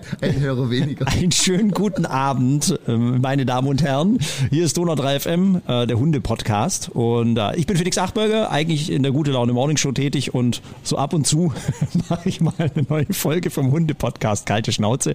ein Hörer weniger. Einen schönen guten Abend, ähm, meine Damen und Herren. Hier ist Donau 3 FM, äh, der Hunde-Podcast. Und äh, ich bin Felix Achberger, eigentlich in der Gute Laune Morning Show tätig und so ab und zu mache ich mal eine neue Folge vom Hunde-Podcast, kalte Schnauze.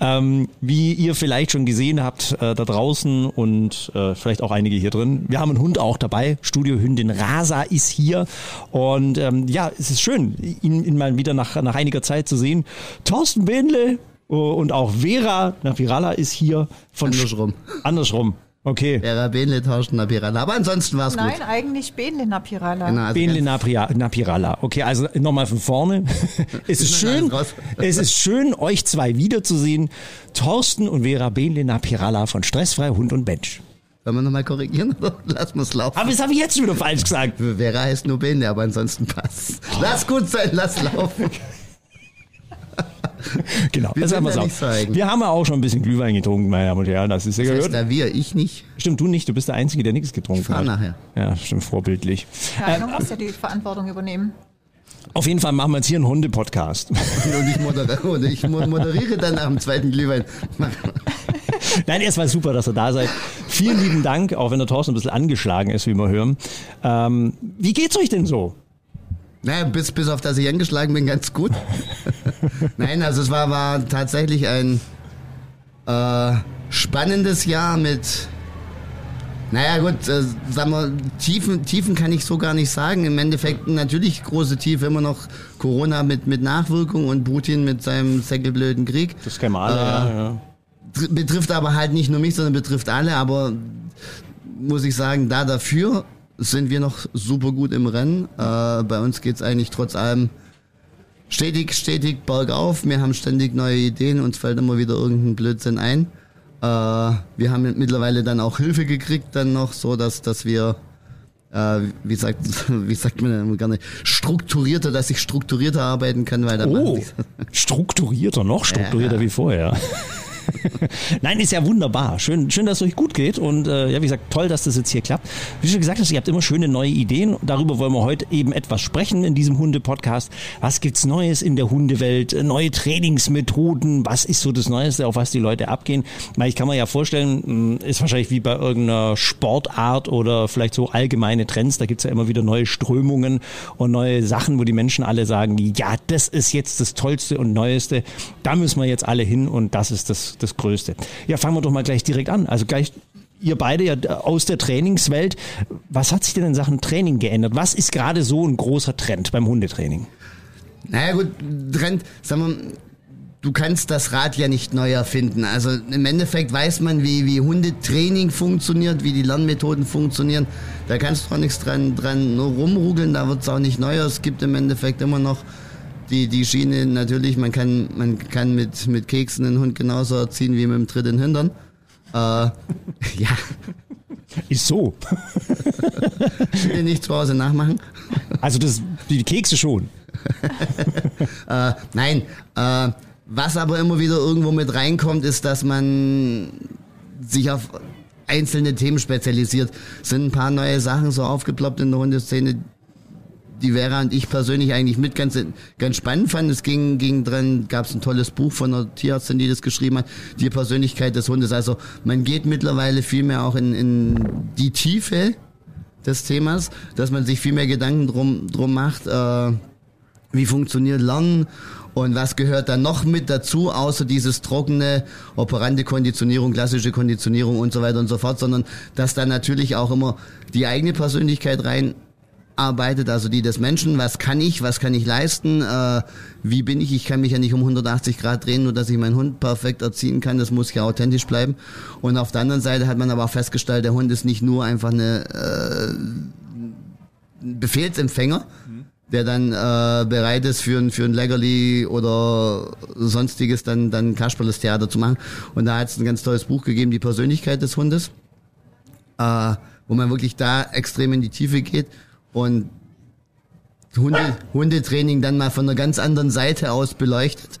Ähm, wie ihr vielleicht schon gesehen habt äh, da draußen und vielleicht auch einige hier drin. Wir haben einen Hund auch dabei. Studiohündin Rasa ist hier. Und ähm, ja, es ist schön, ihn, mal wieder nach, nach einiger Zeit zu sehen. Thorsten Bähnle und auch Vera Napirala ist hier. Von Andersrum. Andersrum. Okay. Vera Benle, Thorsten Napirala. Aber ansonsten war es gut. Nein, eigentlich Benle Napirala. Genau, also Benle Napirala. Okay, also nochmal von vorne. es ist schön, es ist schön, euch zwei wiederzusehen. Thorsten und Vera Benle Napirala von Stressfrei Hund und Mensch. Wollen wir nochmal korrigieren oder lassen wir es laufen? Aber das habe ich jetzt schon wieder falsch gesagt. Vera heißt nur Benle, aber ansonsten passt. Lass gut sein, lass laufen. Genau, Wir das wir ja so. Wir haben ja auch schon ein bisschen Glühwein getrunken, meine Damen und Herren. Das ist ja Das heißt, gehört. da wir, ich nicht. Stimmt, du nicht. Du bist der Einzige, der nichts getrunken fahr hat. nachher. Ja, stimmt, vorbildlich. Ja, einer muss ja die Verantwortung übernehmen. Auf jeden Fall machen wir jetzt hier einen Hunde-Podcast. Und ich moderiere, ich mo- moderiere dann nach dem zweiten Glühwein. Nein, erstmal super, dass ihr da seid. Vielen lieben Dank, auch wenn der Thorsten ein bisschen angeschlagen ist, wie wir hören. Ähm, wie geht's euch denn so? Naja, bis, bis auf dass ich angeschlagen bin, ganz gut. Nein, also es war, war tatsächlich ein äh, spannendes Jahr mit, naja gut, äh, sagen wir, Tiefen, Tiefen kann ich so gar nicht sagen. Im Endeffekt natürlich große Tiefe, immer noch Corona mit, mit Nachwirkung und Putin mit seinem säckelblöden Krieg. Das kennen wir alle, Äh, ja, ja. Tr- betrifft aber halt nicht nur mich, sondern betrifft alle. Aber muss ich sagen, da dafür sind wir noch super gut im Rennen. Äh, bei uns geht's eigentlich trotz allem stetig, stetig bergauf. Wir haben ständig neue Ideen, uns fällt immer wieder irgendein Blödsinn ein. Äh, wir haben mittlerweile dann auch Hilfe gekriegt, dann noch so, dass, dass wir äh, wie sagt, wie sagt man denn immer gerne, strukturierter, dass ich strukturierter arbeiten kann, weil da Oh, strukturierter, noch strukturierter wie vorher. Nein, ist ja wunderbar. Schön, schön, dass es euch gut geht und äh, ja, wie gesagt, toll, dass das jetzt hier klappt. Wie schon gesagt hast, ihr habt immer schöne neue Ideen. Darüber wollen wir heute eben etwas sprechen in diesem Hunde-Podcast. Was gibt's Neues in der Hundewelt? Äh, Neue Trainingsmethoden? Was ist so das Neueste, auf was die Leute abgehen? Weil ich kann mir ja vorstellen, mh, ist wahrscheinlich wie bei irgendeiner Sportart oder vielleicht so allgemeine Trends. Da gibt's ja immer wieder neue Strömungen und neue Sachen, wo die Menschen alle sagen, ja, das ist jetzt das Tollste und Neueste. Da müssen wir jetzt alle hin und das ist das, das Größte. Ja, fangen wir doch mal gleich direkt an. Also gleich ihr beide ja aus der Trainingswelt. Was hat sich denn in Sachen Training geändert? Was ist gerade so ein großer Trend beim Hundetraining? Naja gut, Trend, sagen wir, du kannst das Rad ja nicht neu erfinden. Also im Endeffekt weiß man, wie, wie Hundetraining funktioniert, wie die Lernmethoden funktionieren. Da kannst du auch nichts dran, dran nur rumrugeln, da wird's auch nicht neuer. Es gibt im Endeffekt immer noch die, die Schiene, natürlich, man kann, man kann mit, mit Keksen einen Hund genauso erziehen wie mit dem dritten Hintern. Äh, ja, Ist so. bitte nicht zu Hause nachmachen. Also das, die Kekse schon. Äh, nein, äh, was aber immer wieder irgendwo mit reinkommt, ist, dass man sich auf einzelne Themen spezialisiert. Es sind ein paar neue Sachen so aufgeploppt in der Hundeszene, die Vera und ich persönlich eigentlich mit ganz, ganz spannend fanden. Es ging, ging dran, gab es ein tolles Buch von einer Tierärztin, die das geschrieben hat, die Persönlichkeit des Hundes. Also man geht mittlerweile viel mehr auch in, in die Tiefe des Themas, dass man sich viel mehr Gedanken drum, drum macht, äh, wie funktioniert Lernen und was gehört da noch mit dazu, außer dieses trockene, operante Konditionierung, klassische Konditionierung und so weiter und so fort, sondern dass da natürlich auch immer die eigene Persönlichkeit rein arbeitet, also die des Menschen, was kann ich, was kann ich leisten, äh, wie bin ich, ich kann mich ja nicht um 180 Grad drehen, nur dass ich meinen Hund perfekt erziehen kann, das muss ja authentisch bleiben. Und auf der anderen Seite hat man aber auch festgestellt, der Hund ist nicht nur einfach eine äh, Befehlsempfänger, der dann äh, bereit ist für ein, für ein Leckerli oder sonstiges dann, dann Kasperles Theater zu machen. Und da hat es ein ganz tolles Buch gegeben, die Persönlichkeit des Hundes, äh, wo man wirklich da extrem in die Tiefe geht und Hunde, Hundetraining dann mal von einer ganz anderen Seite aus beleuchtet,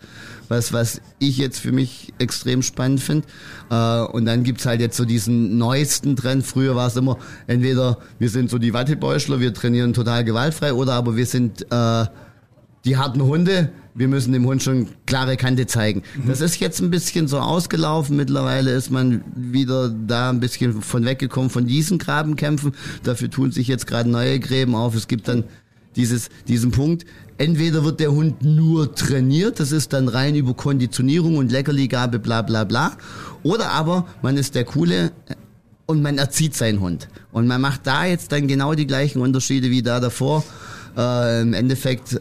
was, was ich jetzt für mich extrem spannend finde. Äh, und dann gibt's halt jetzt so diesen neuesten Trend. Früher war es immer, entweder wir sind so die Wattebäuschler, wir trainieren total gewaltfrei, oder aber wir sind äh, die harten Hunde, wir müssen dem Hund schon klare Kante zeigen. Mhm. Das ist jetzt ein bisschen so ausgelaufen. Mittlerweile ist man wieder da ein bisschen von weggekommen von diesen Grabenkämpfen. Dafür tun sich jetzt gerade neue Gräben auf. Es gibt dann dieses, diesen Punkt. Entweder wird der Hund nur trainiert, das ist dann rein über Konditionierung und Leckerligabe, bla bla bla. Oder aber man ist der Coole und man erzieht seinen Hund. Und man macht da jetzt dann genau die gleichen Unterschiede wie da davor. Äh, Im Endeffekt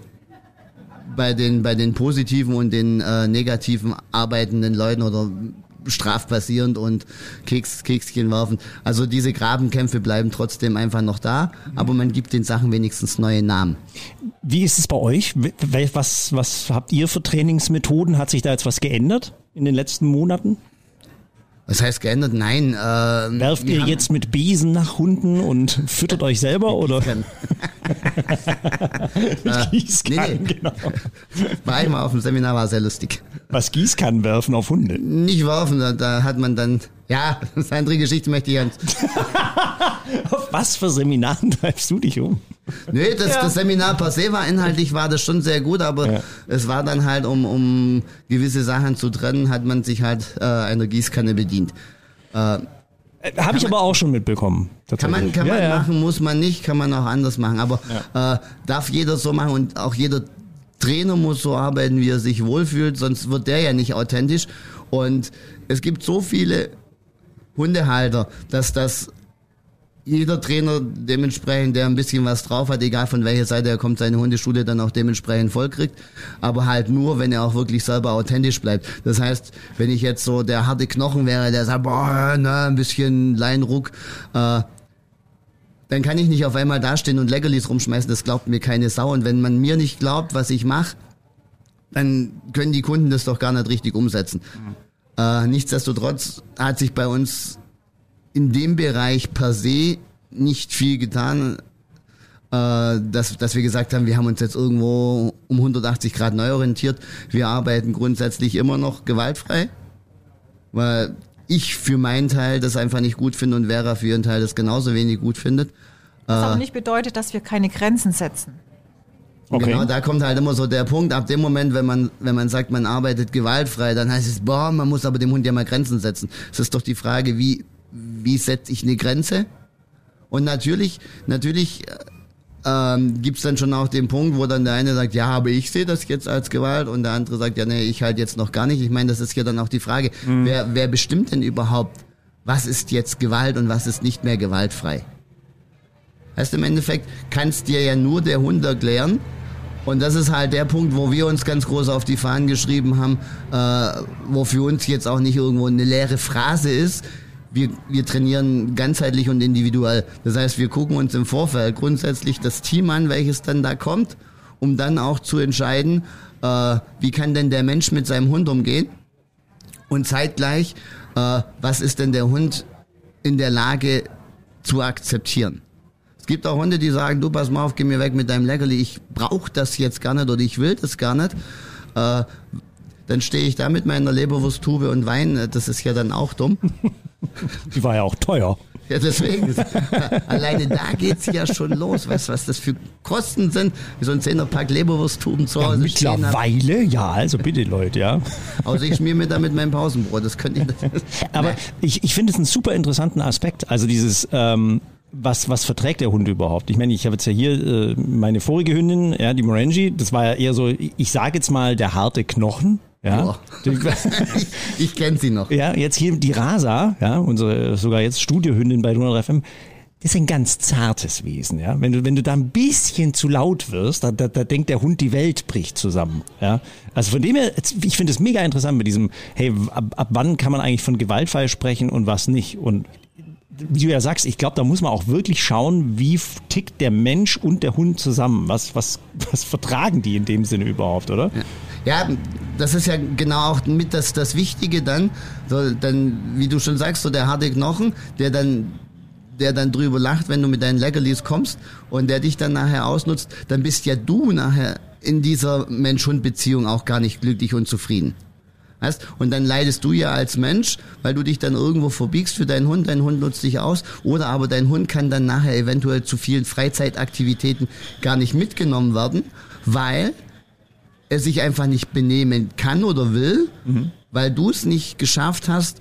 bei den, bei den positiven und den äh, negativen arbeitenden Leuten oder strafbasierend und Keks, Kekschen werfen. Also diese Grabenkämpfe bleiben trotzdem einfach noch da, aber man gibt den Sachen wenigstens neue Namen. Wie ist es bei euch? Was, was habt ihr für Trainingsmethoden? Hat sich da jetzt was geändert in den letzten Monaten? Was heißt geändert? Nein. Äh, Werft ihr jetzt mit Besen nach Hunden und füttert euch selber oder? Gießkannen, nee, nee. genau. War ich mal auf dem Seminar, war sehr lustig. Was Gießkannen werfen auf Hunde? Nicht werfen, da, da hat man dann, ja, das ist eine andere Geschichte, möchte ich ganz. auf was für Seminaren treibst du dich um? Nee, das, ja. das Seminar per se war inhaltlich, war das schon sehr gut, aber ja. es war dann halt, um, um gewisse Sachen zu trennen, hat man sich halt äh, einer Gießkanne bedient. Äh, habe ich aber auch schon mitbekommen. Kann man, kann ja, man ja. machen, muss man nicht, kann man auch anders machen. Aber ja. äh, darf jeder so machen und auch jeder Trainer muss so arbeiten, wie er sich wohlfühlt, sonst wird der ja nicht authentisch. Und es gibt so viele Hundehalter, dass das jeder Trainer dementsprechend, der ein bisschen was drauf hat, egal von welcher Seite er kommt, seine Hundeschule dann auch dementsprechend voll kriegt. Aber halt nur, wenn er auch wirklich selber authentisch bleibt. Das heißt, wenn ich jetzt so der harte Knochen wäre, der sagt, boah, na, ein bisschen Leinruck, äh, dann kann ich nicht auf einmal dastehen und Leckerlis rumschmeißen, das glaubt mir keine Sau. Und wenn man mir nicht glaubt, was ich mache, dann können die Kunden das doch gar nicht richtig umsetzen. Mhm. Äh, nichtsdestotrotz hat sich bei uns in dem Bereich per se nicht viel getan, äh, dass, dass wir gesagt haben, wir haben uns jetzt irgendwo um 180 Grad neu orientiert. Wir arbeiten grundsätzlich immer noch gewaltfrei, weil ich für meinen Teil das einfach nicht gut finde und Vera für ihren Teil das genauso wenig gut findet. Was aber äh, nicht bedeutet, dass wir keine Grenzen setzen. Okay. Genau, da kommt halt immer so der Punkt, ab dem Moment, wenn man, wenn man sagt, man arbeitet gewaltfrei, dann heißt es, boah, man muss aber dem Hund ja mal Grenzen setzen. Es ist doch die Frage, wie, wie setze ich eine Grenze? Und natürlich, natürlich ähm, gibt dann schon auch den Punkt, wo dann der eine sagt, ja, aber ich sehe das jetzt als Gewalt und der andere sagt, ja, nee, ich halt jetzt noch gar nicht. Ich meine, das ist ja dann auch die Frage, mhm. wer, wer bestimmt denn überhaupt, was ist jetzt Gewalt und was ist nicht mehr gewaltfrei? Heißt im Endeffekt, kannst dir ja nur der Hund erklären, und das ist halt der Punkt, wo wir uns ganz groß auf die Fahnen geschrieben haben, äh, wo für uns jetzt auch nicht irgendwo eine leere Phrase ist, wir, wir trainieren ganzheitlich und individuell. Das heißt, wir gucken uns im Vorfeld grundsätzlich das Team an, welches dann da kommt, um dann auch zu entscheiden, äh, wie kann denn der Mensch mit seinem Hund umgehen und zeitgleich, äh, was ist denn der Hund in der Lage zu akzeptieren. Es gibt auch Hunde, die sagen, du pass mal auf, geh mir weg mit deinem Leckerli, ich brauche das jetzt gar nicht oder ich will das gar nicht. Äh, dann stehe ich da mit meiner Leberwursttube und weine, das ist ja dann auch dumm. Die war ja auch teuer. Ja, deswegen. alleine da geht's ja schon los. Weißt du, was das für Kosten sind? Wie so ein Zehnerpack Leberwursttuben zu Hause ja, Mittlerweile, ja, also bitte Leute, ja. Außer ich schmier mir da mit meinem Pausenbrot, das könnte ich nicht. Aber ich, ich finde es einen super interessanten Aspekt. Also dieses, ähm, was, was verträgt der Hund überhaupt? Ich meine, ich habe jetzt ja hier äh, meine vorige Hündin, ja, die Morangi, das war ja eher so, ich sage jetzt mal der harte Knochen. Ja, ich, ich kenne sie noch. Ja, jetzt hier die Rasa, ja, unsere sogar jetzt Studiohündin bei 100 FM. Das ist ein ganz zartes Wesen, ja. Wenn du, wenn du da ein bisschen zu laut wirst, da, da, da denkt der Hund, die Welt bricht zusammen, ja. Also von dem her, ich finde es mega interessant mit diesem, hey, ab, ab wann kann man eigentlich von Gewaltfall sprechen und was nicht? Und wie du ja sagst, ich glaube, da muss man auch wirklich schauen, wie tickt der Mensch und der Hund zusammen. Was, was, was vertragen die in dem Sinne überhaupt, oder? Ja. Ja, das ist ja genau auch mit das, das Wichtige dann, so, dann, wie du schon sagst, so der harte Knochen, der dann der dann drüber lacht, wenn du mit deinen Leckerlis kommst und der dich dann nachher ausnutzt, dann bist ja du nachher in dieser Mensch-Hund-Beziehung auch gar nicht glücklich und zufrieden. Weißt? Und dann leidest du ja als Mensch, weil du dich dann irgendwo verbiegst für deinen Hund, dein Hund nutzt dich aus, oder aber dein Hund kann dann nachher eventuell zu vielen Freizeitaktivitäten gar nicht mitgenommen werden, weil er sich einfach nicht benehmen kann oder will, mhm. weil du es nicht geschafft hast,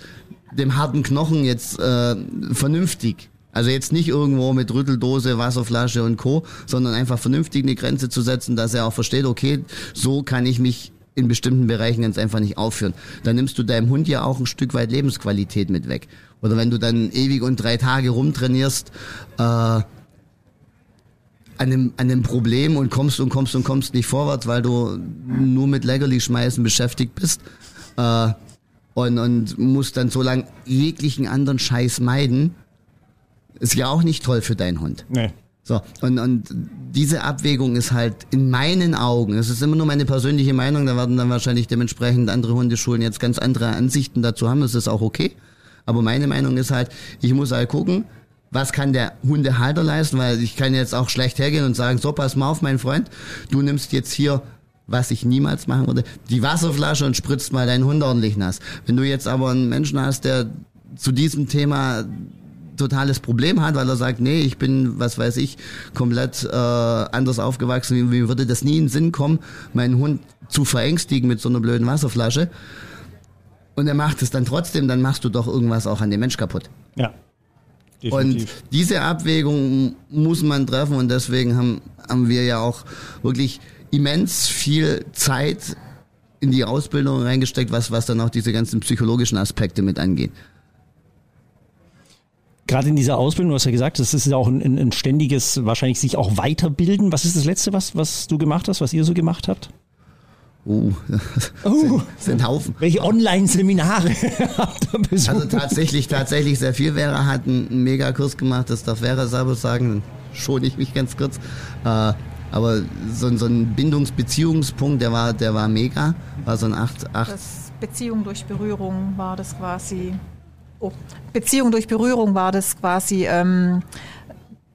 dem harten Knochen jetzt äh, vernünftig also jetzt nicht irgendwo mit Rütteldose, Wasserflasche und Co., sondern einfach vernünftig eine Grenze zu setzen, dass er auch versteht, okay, so kann ich mich in bestimmten Bereichen ganz einfach nicht aufführen. Dann nimmst du deinem Hund ja auch ein Stück weit Lebensqualität mit weg. Oder wenn du dann ewig und drei Tage rumtrainierst, äh, an einem, an einem Problem und kommst und kommst und kommst nicht vorwärts, weil du nur mit Leckerli schmeißen beschäftigt bist äh, und, und musst dann so lange jeglichen anderen Scheiß meiden, ist ja auch nicht toll für deinen Hund. Nee. So, und, und diese Abwägung ist halt in meinen Augen, es ist immer nur meine persönliche Meinung, da werden dann wahrscheinlich dementsprechend andere Hundeschulen jetzt ganz andere Ansichten dazu haben, das ist auch okay. Aber meine Meinung ist halt, ich muss halt gucken, was kann der Hundehalter leisten, weil ich kann jetzt auch schlecht hergehen und sagen, so pass mal auf, mein Freund, du nimmst jetzt hier was ich niemals machen würde, die Wasserflasche und spritzt mal deinen Hund ordentlich nass. Wenn du jetzt aber einen Menschen hast, der zu diesem Thema totales Problem hat, weil er sagt, nee, ich bin, was weiß ich, komplett äh, anders aufgewachsen, wie würde das nie in den Sinn kommen, meinen Hund zu verängstigen mit so einer blöden Wasserflasche. Und er macht es dann trotzdem, dann machst du doch irgendwas auch an dem Mensch kaputt. Ja. Definitiv. Und diese Abwägung muss man treffen und deswegen haben, haben wir ja auch wirklich immens viel Zeit in die Ausbildung reingesteckt, was, was dann auch diese ganzen psychologischen Aspekte mit angeht gerade in dieser Ausbildung, du hast ja gesagt, das ist ja auch ein, ein, ständiges, wahrscheinlich sich auch weiterbilden. Was ist das Letzte, was, was du gemacht hast, was ihr so gemacht habt? Oh, oh. Sind, sind Haufen. Welche Online-Seminare habt ihr besucht? Also tatsächlich, tatsächlich sehr viel. Vera hat einen, einen Megakurs gemacht, das darf Vera selber sagen, schone ich mich ganz kurz. Äh, aber so, so ein Bindungsbeziehungspunkt, der war, der war mega. War so ein 8, 8. Das Beziehung durch Berührung war das quasi oh, Beziehung durch Berührung war das quasi. Ähm,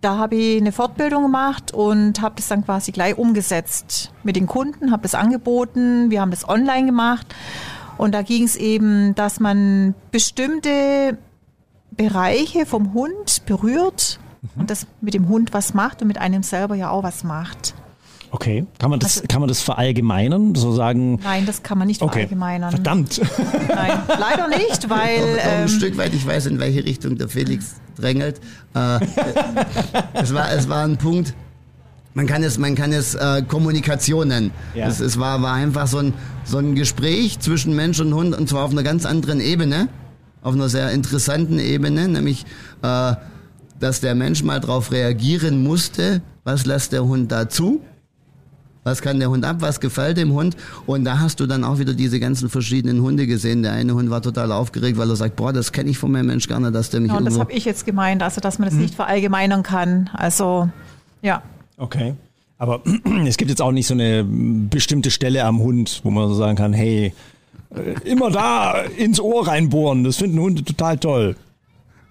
da habe ich eine Fortbildung gemacht und habe das dann quasi gleich umgesetzt mit den Kunden, habe das angeboten, wir haben das online gemacht und da ging es eben, dass man bestimmte Bereiche vom Hund berührt mhm. und das mit dem Hund was macht und mit einem selber ja auch was macht. Okay, kann man das, also, kann man das verallgemeinern, so sagen? Nein, das kann man nicht okay. verallgemeinern. Verdammt. Nein, leider nicht, weil. Noch, noch ein ähm, Stück weit, ich weiß, in welche Richtung der Felix drängelt. Äh, es, war, es war ein Punkt, man kann es, man kann es äh, Kommunikation nennen. Ja. Es, es war, war einfach so ein, so ein Gespräch zwischen Mensch und Hund und zwar auf einer ganz anderen Ebene, auf einer sehr interessanten Ebene, nämlich, äh, dass der Mensch mal darauf reagieren musste, was lässt der Hund dazu was kann der Hund ab, was gefällt dem Hund. Und da hast du dann auch wieder diese ganzen verschiedenen Hunde gesehen. Der eine Hund war total aufgeregt, weil er sagt, boah, das kenne ich von meinem Mensch gerne, dass der mich ja, und das habe ich jetzt gemeint, also dass man das hm. nicht verallgemeinern kann. Also, ja. Okay. Aber es gibt jetzt auch nicht so eine bestimmte Stelle am Hund, wo man so sagen kann, hey, äh, immer da ins Ohr reinbohren, das finden Hunde total toll.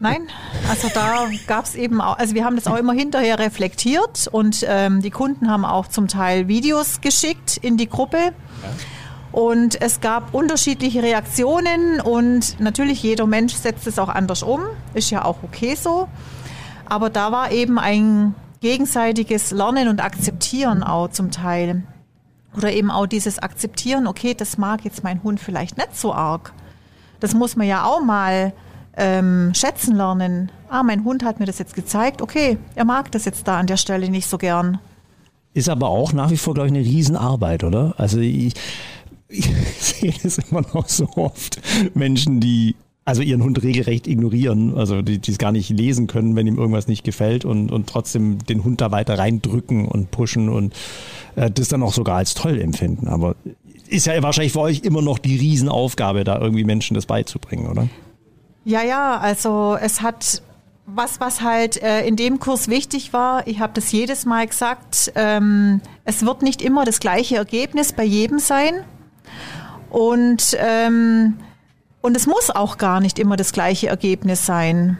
Nein, also da gab es eben auch, also wir haben das auch immer hinterher reflektiert und ähm, die Kunden haben auch zum Teil Videos geschickt in die Gruppe. Ja. Und es gab unterschiedliche Reaktionen und natürlich jeder Mensch setzt es auch anders um, ist ja auch okay so. Aber da war eben ein gegenseitiges Lernen und Akzeptieren auch zum Teil. Oder eben auch dieses Akzeptieren, okay, das mag jetzt mein Hund vielleicht nicht so arg. Das muss man ja auch mal ähm, schätzen lernen. Ah, mein Hund hat mir das jetzt gezeigt. Okay, er mag das jetzt da an der Stelle nicht so gern. Ist aber auch nach wie vor, glaube ich, eine Riesenarbeit, oder? Also ich, ich sehe das immer noch so oft. Menschen, die also ihren Hund regelrecht ignorieren, also die, die es gar nicht lesen können, wenn ihm irgendwas nicht gefällt und, und trotzdem den Hund da weiter reindrücken und pushen und äh, das dann auch sogar als toll empfinden. Aber ist ja wahrscheinlich für euch immer noch die Riesenaufgabe, da irgendwie Menschen das beizubringen, oder? Ja, ja, also es hat was, was halt äh, in dem Kurs wichtig war, ich habe das jedes Mal gesagt, ähm, es wird nicht immer das gleiche Ergebnis bei jedem sein. Und, ähm, und es muss auch gar nicht immer das gleiche Ergebnis sein.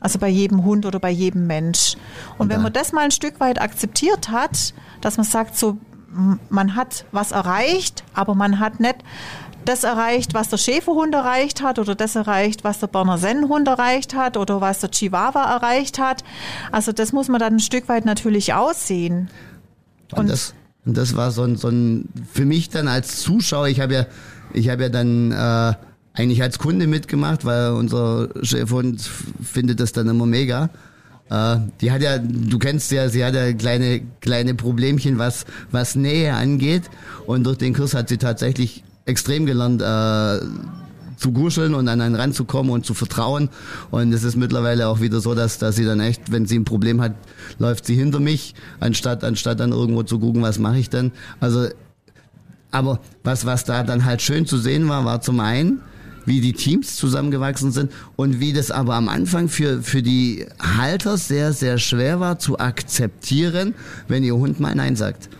Also bei jedem Hund oder bei jedem Mensch. Und, und wenn man das mal ein Stück weit akzeptiert hat, dass man sagt, so, man hat was erreicht, aber man hat nicht das erreicht, was der Schäferhund erreicht hat oder das erreicht, was der Berner Sennenhund erreicht hat oder was der Chihuahua erreicht hat. Also das muss man dann ein Stück weit natürlich aussehen. Und, Und das, Und das war so ein, so ein für mich dann als Zuschauer, ich habe ja, ich habe ja dann äh, eigentlich als Kunde mitgemacht, weil unser Chefhund findet das dann immer mega. Äh, die hat ja, du kennst ja, sie hat ja kleine, kleine Problemchen, was, was Nähe angeht. Und durch den Kurs hat sie tatsächlich extrem gelernt, äh, zu guscheln und an einen ranzukommen und zu vertrauen. Und es ist mittlerweile auch wieder so, dass, dass sie dann echt, wenn sie ein Problem hat, läuft sie hinter mich, anstatt, anstatt dann irgendwo zu gucken, was mache ich denn. Also, aber was, was da dann halt schön zu sehen war, war zum einen, wie die Teams zusammengewachsen sind und wie das aber am Anfang für, für die Halter sehr, sehr schwer war zu akzeptieren, wenn ihr Hund mal Nein sagt.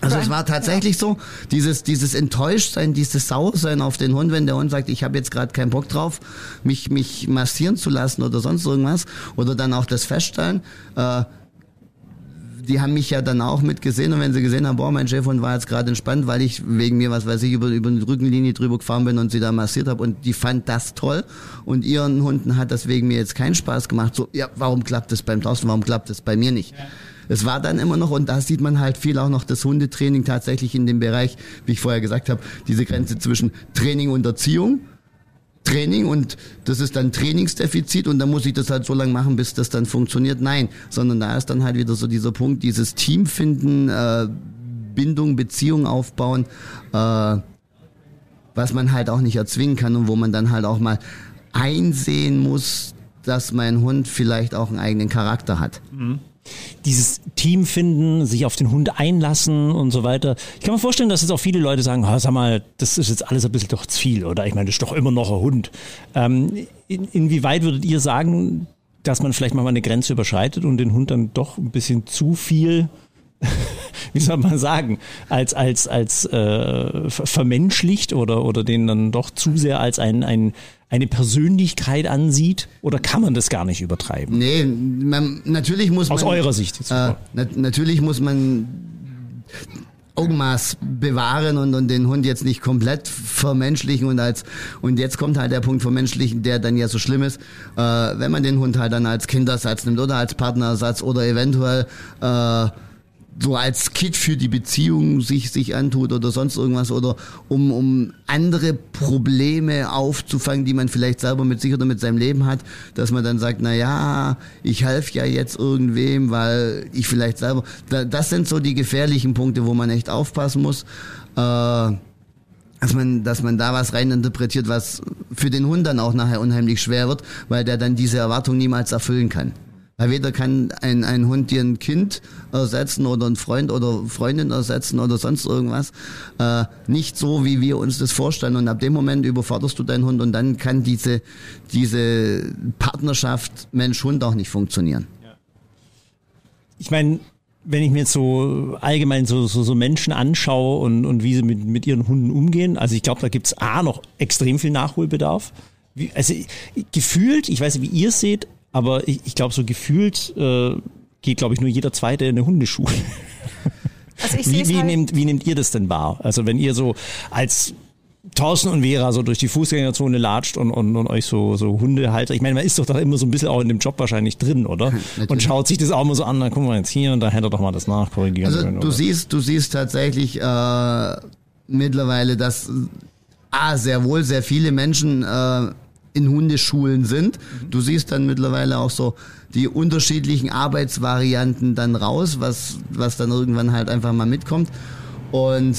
Also es war tatsächlich so, dieses, dieses Enttäuschtsein, dieses Sauersein auf den Hund, wenn der Hund sagt, ich habe jetzt gerade keinen Bock drauf, mich, mich massieren zu lassen oder sonst irgendwas. Oder dann auch das Feststellen, äh, die haben mich ja dann auch mitgesehen und wenn sie gesehen haben, boah, mein Chefhund war jetzt gerade entspannt, weil ich wegen mir, was weiß ich, über, über eine Rückenlinie drüber gefahren bin und sie da massiert habe und die fand das toll und ihren Hunden hat das wegen mir jetzt keinen Spaß gemacht. So, ja, warum klappt das beim Thorsten, warum klappt das bei mir nicht? Ja es war dann immer noch, und da sieht man halt viel auch noch das Hundetraining tatsächlich in dem Bereich, wie ich vorher gesagt habe, diese Grenze zwischen Training und Erziehung. Training und das ist dann Trainingsdefizit und dann muss ich das halt so lange machen, bis das dann funktioniert. Nein, sondern da ist dann halt wieder so dieser Punkt, dieses Team finden, äh, Bindung, Beziehung aufbauen, äh, was man halt auch nicht erzwingen kann und wo man dann halt auch mal einsehen muss, dass mein Hund vielleicht auch einen eigenen Charakter hat. Mhm dieses Team finden, sich auf den Hund einlassen und so weiter. Ich kann mir vorstellen, dass jetzt auch viele Leute sagen, sag mal, das ist jetzt alles ein bisschen doch zu viel oder ich meine, das ist doch immer noch ein Hund. Ähm, in, inwieweit würdet ihr sagen, dass man vielleicht mal eine Grenze überschreitet und den Hund dann doch ein bisschen zu viel wie soll man sagen, als, als, als äh, vermenschlicht oder, oder den dann doch zu sehr als ein, ein, eine Persönlichkeit ansieht? Oder kann man das gar nicht übertreiben? Nee, man, natürlich muss Aus man. Aus eurer Sicht. Äh, na, natürlich muss man Augenmaß bewahren und, und den Hund jetzt nicht komplett vermenschlichen und als und jetzt kommt halt der Punkt vermenschlichen, der dann ja so schlimm ist, äh, wenn man den Hund halt dann als Kindersatz nimmt oder als Partnersatz oder eventuell äh, so als Kit für die Beziehung sich, sich antut oder sonst irgendwas oder um, um andere Probleme aufzufangen, die man vielleicht selber mit sich oder mit seinem Leben hat, dass man dann sagt, na ja, ich helfe ja jetzt irgendwem, weil ich vielleicht selber, das sind so die gefährlichen Punkte, wo man echt aufpassen muss, äh, dass man, dass man da was reininterpretiert, was für den Hund dann auch nachher unheimlich schwer wird, weil der dann diese Erwartung niemals erfüllen kann. Weil weder kann ein, ein Hund dir ein Kind ersetzen oder ein Freund oder Freundin ersetzen oder sonst irgendwas. Äh, nicht so, wie wir uns das vorstellen. Und ab dem Moment überforderst du deinen Hund und dann kann diese, diese Partnerschaft Mensch-Hund auch nicht funktionieren. Ich meine, wenn ich mir jetzt so allgemein so, so, so Menschen anschaue und, und wie sie mit, mit ihren Hunden umgehen, also ich glaube, da gibt's A noch extrem viel Nachholbedarf. Wie, also gefühlt, ich weiß nicht, wie ihr es seht, aber ich, ich glaube, so gefühlt äh, geht, glaube ich, nur jeder Zweite in eine Hundeschule. Also ich wie, wie, halt nehmt, wie nehmt ihr das denn wahr? Also wenn ihr so als Thorsten und Vera so durch die Fußgängerzone latscht und, und, und euch so, so Hundehalter. Ich meine, man ist doch da immer so ein bisschen auch in dem Job wahrscheinlich drin, oder? Natürlich. Und schaut sich das auch mal so an, dann gucken wir jetzt hier und da hätte er doch mal das nachkorrigieren also, können. Du siehst, du siehst tatsächlich äh, mittlerweile, dass ah, sehr wohl sehr viele Menschen äh, in Hundeschulen sind. Mhm. Du siehst dann mittlerweile auch so die unterschiedlichen Arbeitsvarianten dann raus, was, was dann irgendwann halt einfach mal mitkommt. Und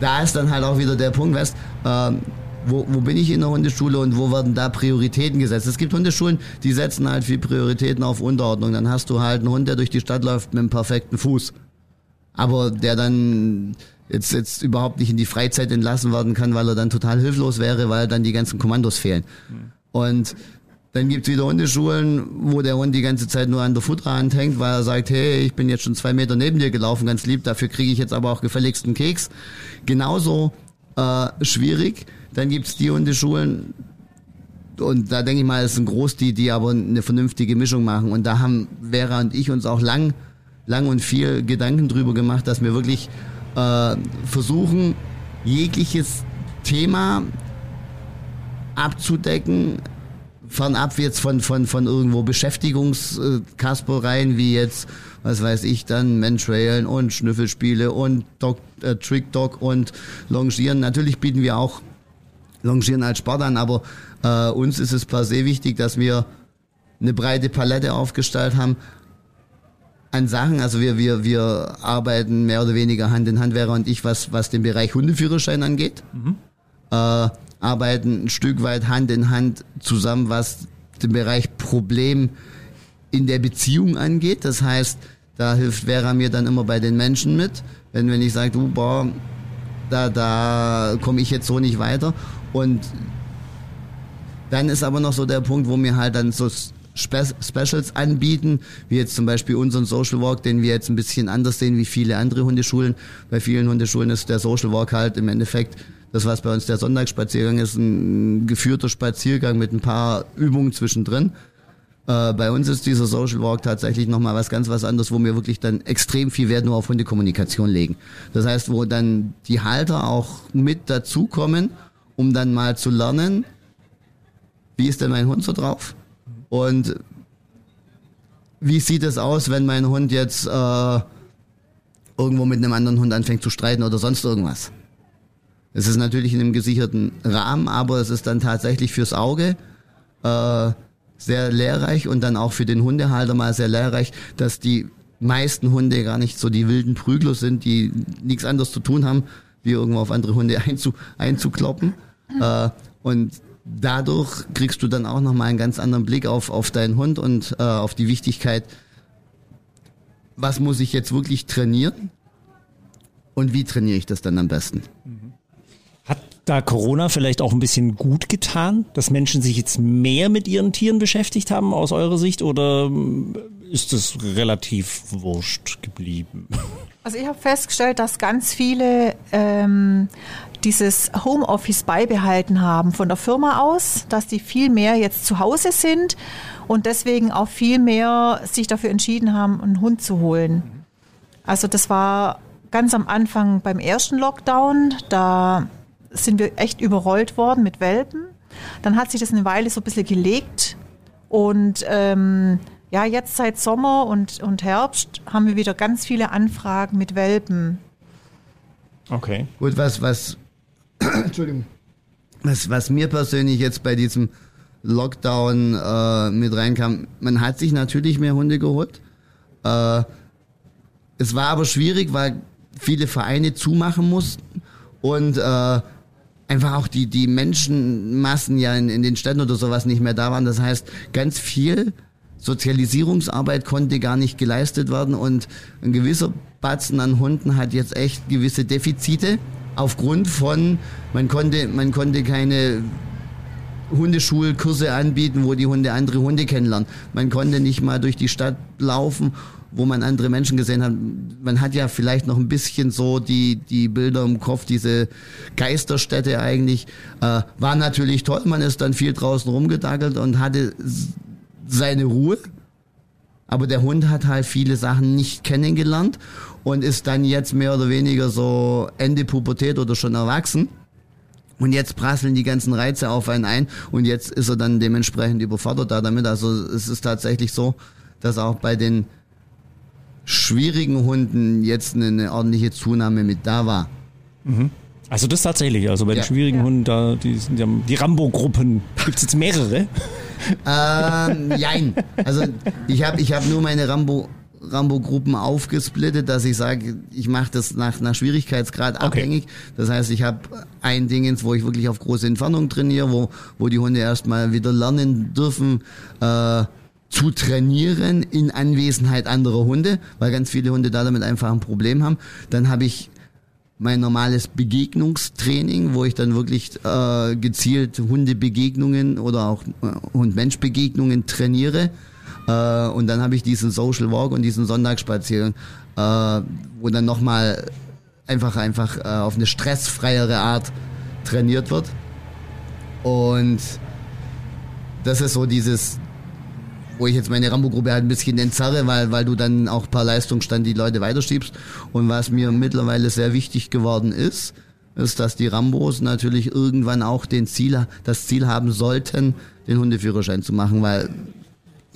da ist dann halt auch wieder der Punkt, weißt, äh, wo, wo bin ich in der Hundeschule und wo werden da Prioritäten gesetzt? Es gibt Hundeschulen, die setzen halt viel Prioritäten auf Unterordnung. Dann hast du halt einen Hund, der durch die Stadt läuft mit einem perfekten Fuß. Aber der dann jetzt, jetzt überhaupt nicht in die Freizeit entlassen werden kann, weil er dann total hilflos wäre, weil dann die ganzen Kommandos fehlen. Mhm. Und dann gibt's wieder Hundeschulen, wo der Hund die ganze Zeit nur an der Futterhand hängt, weil er sagt, hey, ich bin jetzt schon zwei Meter neben dir gelaufen, ganz lieb, dafür kriege ich jetzt aber auch gefälligsten Keks. Genauso äh, schwierig. Dann gibt's die Hundeschulen, und da denke ich mal, es sind groß die, die aber eine vernünftige Mischung machen. Und da haben Vera und ich uns auch lang, lang und viel Gedanken drüber gemacht, dass wir wirklich äh, versuchen, jegliches Thema abzudecken, fernab jetzt von, von, von irgendwo Beschäftigungskaspereien wie jetzt, was weiß ich dann, Mentrailen und Schnüffelspiele und Dog, äh, Trick Dog und Longieren. Natürlich bieten wir auch Longieren als Sport an, aber äh, uns ist es per se wichtig, dass wir eine breite Palette aufgestellt haben an Sachen. Also wir, wir, wir arbeiten mehr oder weniger Hand in Hand, Vera und ich, was, was den Bereich Hundeführerschein angeht. Mhm. Äh, arbeiten ein Stück weit Hand in Hand zusammen, was den Bereich Problem in der Beziehung angeht. Das heißt, da hilft Vera mir dann immer bei den Menschen mit. Wenn, wenn ich sage, du, boah, da, da komme ich jetzt so nicht weiter. Und dann ist aber noch so der Punkt, wo wir halt dann so Spe Specials anbieten, wie jetzt zum Beispiel unseren Social Walk, den wir jetzt ein bisschen anders sehen wie viele andere Hundeschulen. Bei vielen Hundeschulen ist der Social Walk halt im Endeffekt das, was bei uns der Sonntagsspaziergang ist, ein geführter Spaziergang mit ein paar Übungen zwischendrin. Äh, bei uns ist dieser Social Walk tatsächlich nochmal was ganz was anderes, wo wir wirklich dann extrem viel Wert nur auf Hundekommunikation legen. Das heißt, wo dann die Halter auch mit dazukommen, um dann mal zu lernen, wie ist denn mein Hund so drauf? Und wie sieht es aus, wenn mein Hund jetzt äh, irgendwo mit einem anderen Hund anfängt zu streiten oder sonst irgendwas? Es ist natürlich in einem gesicherten Rahmen, aber es ist dann tatsächlich fürs Auge äh, sehr lehrreich und dann auch für den Hundehalter mal sehr lehrreich, dass die meisten Hunde gar nicht so die wilden Prügler sind, die nichts anderes zu tun haben, wie irgendwo auf andere Hunde einzu, einzukloppen. Äh, und dadurch kriegst du dann auch nochmal einen ganz anderen Blick auf, auf deinen Hund und äh, auf die Wichtigkeit, was muss ich jetzt wirklich trainieren und wie trainiere ich das dann am besten. Hat da Corona vielleicht auch ein bisschen gut getan, dass Menschen sich jetzt mehr mit ihren Tieren beschäftigt haben aus eurer Sicht oder ähm, ist es relativ wurscht geblieben? Also ich habe festgestellt, dass ganz viele ähm, dieses Homeoffice beibehalten haben von der Firma aus, dass die viel mehr jetzt zu Hause sind und deswegen auch viel mehr sich dafür entschieden haben, einen Hund zu holen. Also das war ganz am Anfang beim ersten Lockdown, da sind wir echt überrollt worden mit Welpen. Dann hat sich das eine Weile so ein bisschen gelegt und ähm, ja, jetzt seit Sommer und, und Herbst haben wir wieder ganz viele Anfragen mit Welpen. Okay. Gut, was, was Entschuldigung. Was, was mir persönlich jetzt bei diesem Lockdown äh, mit reinkam, man hat sich natürlich mehr Hunde geholt. Äh, es war aber schwierig, weil viele Vereine zumachen mussten und äh, einfach auch die, die Menschenmassen ja in, in den Städten oder sowas nicht mehr da waren. Das heißt, ganz viel Sozialisierungsarbeit konnte gar nicht geleistet werden und ein gewisser Batzen an Hunden hat jetzt echt gewisse Defizite aufgrund von, man konnte, man konnte keine Hundeschulkurse anbieten, wo die Hunde andere Hunde kennenlernen. Man konnte nicht mal durch die Stadt laufen, wo man andere Menschen gesehen hat. Man hat ja vielleicht noch ein bisschen so die, die Bilder im Kopf, diese Geisterstätte eigentlich. Äh, war natürlich toll, man ist dann viel draußen rumgedackelt und hatte seine Ruhe. Aber der Hund hat halt viele Sachen nicht kennengelernt und ist dann jetzt mehr oder weniger so Ende Pubertät oder schon erwachsen. Und jetzt prasseln die ganzen Reize auf einen ein und jetzt ist er dann dementsprechend überfordert da damit. Also es ist tatsächlich so, dass auch bei den schwierigen Hunden jetzt eine, eine ordentliche Zunahme mit da war. Mhm. Also das tatsächlich, also bei ja. den schwierigen ja. Hunden, da, die, die, die Rambo-Gruppen, gibt es jetzt mehrere? ähm, jein. Also ich habe ich hab nur meine Rambo Rambo-Gruppen aufgesplittet, dass ich sage, ich mache das nach, nach Schwierigkeitsgrad okay. abhängig. Das heißt, ich habe ein Dingens, wo ich wirklich auf große Entfernung trainiere, wo, wo die Hunde erstmal wieder lernen dürfen, äh, zu trainieren in Anwesenheit anderer Hunde, weil ganz viele Hunde da damit einfach ein Problem haben. Dann habe ich mein normales Begegnungstraining, wo ich dann wirklich äh, gezielt Hundebegegnungen oder auch äh, Hund-Mensch-Begegnungen trainiere äh, und dann habe ich diesen Social Walk und diesen Sonntagsspaziergang, äh, wo dann nochmal einfach, einfach äh, auf eine stressfreiere Art trainiert wird. Und das ist so dieses, wo ich jetzt meine Rambo-Gruppe halt ein bisschen entzerre, weil, weil du dann auch per Leistungsstand die Leute weiterschiebst. Und was mir mittlerweile sehr wichtig geworden ist, ist, dass die Rambos natürlich irgendwann auch den Ziel, das Ziel haben sollten, den Hundeführerschein zu machen, weil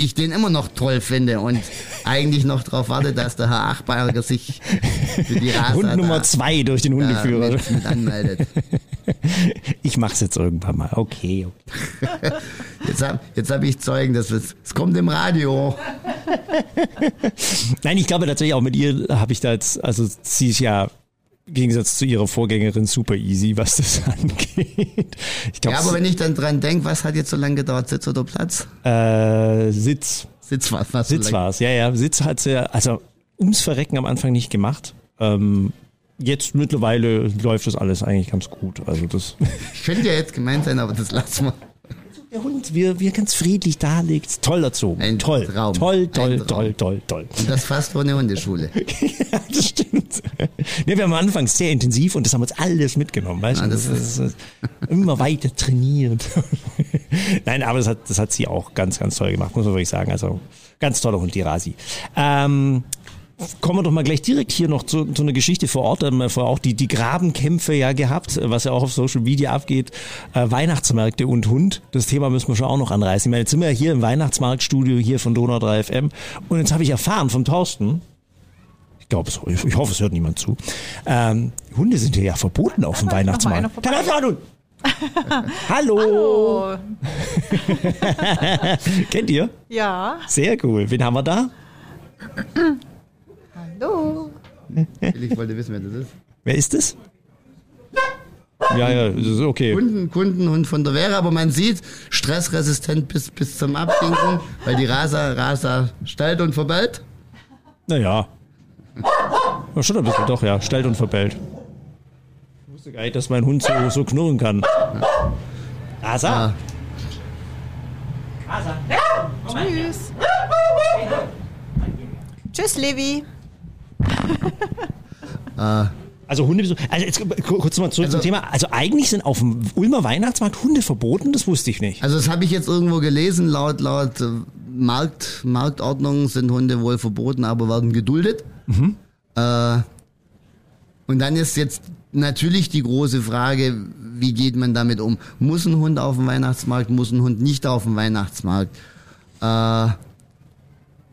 ich den immer noch toll finde und eigentlich noch darauf warte, dass der Herr Achberger sich für die Rasa Hund Nummer zwei durch den Hundeführer. mit, mit anmeldet. Ich mach's jetzt irgendwann mal. Okay. Jetzt habe jetzt hab ich Zeugen, das es kommt im Radio. Nein, ich glaube tatsächlich auch mit ihr habe ich da jetzt, also sie ist ja Gegensatz zu ihrer Vorgängerin super easy, was das angeht. Ich glaub, ja, aber wenn ich dann dran denke, was hat jetzt so lange gedauert, Sitz oder Platz? Äh, Sitz. Sitz war es. Sitz so war es, ja, ja. Sitz hat sie, also ums Verrecken am Anfang nicht gemacht. Ähm, jetzt mittlerweile läuft das alles eigentlich ganz gut. Also das. Ich könnte ja jetzt gemeint sein, aber das lassen wir. Der Hund, wie, wie er ganz friedlich da liegt. Toll erzogen. Ein toll. Traum. Toll, toll, Ein toll, toll, toll. Und das fast vor eine Hundeschule. ja, das stimmt. Ja, wir haben anfangs sehr intensiv und das haben uns alles mitgenommen. Weißt du? Ah, das, das ist immer weiter trainiert. Nein, aber das hat, das hat sie auch ganz, ganz toll gemacht, muss man wirklich sagen. Also ganz toller Hund, die Rasi. Ähm, kommen wir doch mal gleich direkt hier noch zu, zu einer Geschichte vor Ort. Ähm, vor auch die, die Grabenkämpfe ja gehabt, was ja auch auf Social Media abgeht. Äh, Weihnachtsmärkte und Hund. Das Thema müssen wir schon auch noch anreißen. Ich meine, jetzt sind wir ja hier im Weihnachtsmarktstudio hier von Donau 3 FM. Und jetzt habe ich erfahren vom Thorsten, ich glaube, ich, ich hoffe, es hört niemand zu. Ähm, Hunde sind hier ja verboten auf dem Weihnachtsmarkt. Hallo. Hallo. Kennt ihr? Ja. Sehr cool. Wen haben wir da? Hallo. Ich wollte wissen, wer das ist. Wer ist das? Ja, ja, das ist okay. Kunden, Kundenhund von der Vera, aber man sieht, stressresistent bis, bis zum Abwinken, weil die Rasa, Rasa stellt und verbellt. Naja. Ja, schon ein bisschen, doch, ja. Stellt und verbellt. Ich wusste gar nicht, dass mein Hund so, so knurren kann. Ja. Rasa! Ah. Rasa! Tschüss! Tschüss, Levi! Äh, also Hunde, also jetzt kurz mal zurück also, zum Thema. Also eigentlich sind auf dem Ulmer Weihnachtsmarkt Hunde verboten, das wusste ich nicht. Also das habe ich jetzt irgendwo gelesen, laut, laut äh, Markt, Marktordnung sind Hunde wohl verboten, aber werden geduldet. Mhm. Äh, und dann ist jetzt natürlich die große Frage, wie geht man damit um? Muss ein Hund auf dem Weihnachtsmarkt, muss ein Hund nicht auf dem Weihnachtsmarkt? Äh,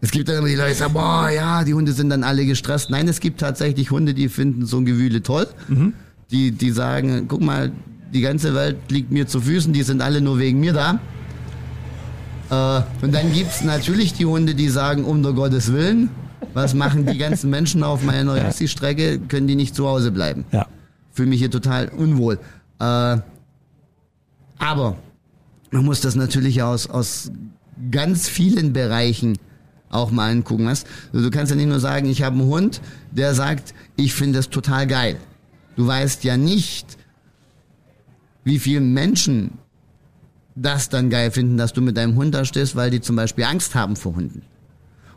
es gibt dann immer die Leute, die sagen, boah, ja, die Hunde sind dann alle gestresst. Nein, es gibt tatsächlich Hunde, die finden so ein Gewühle toll. Mhm. Die, die sagen, guck mal, die ganze Welt liegt mir zu Füßen, die sind alle nur wegen mir da. Äh, und dann gibt's natürlich die Hunde, die sagen, um der Gottes Willen, was machen die ganzen Menschen auf meiner Rassi-Strecke, können die nicht zu Hause bleiben. Ja. Fühle mich hier total unwohl. Äh, aber man muss das natürlich aus, aus ganz vielen Bereichen auch mal angucken. Weißt? Also du kannst ja nicht nur sagen, ich habe einen Hund, der sagt, ich finde das total geil. Du weißt ja nicht, wie viele Menschen das dann geil finden, dass du mit deinem Hund da stehst, weil die zum Beispiel Angst haben vor Hunden.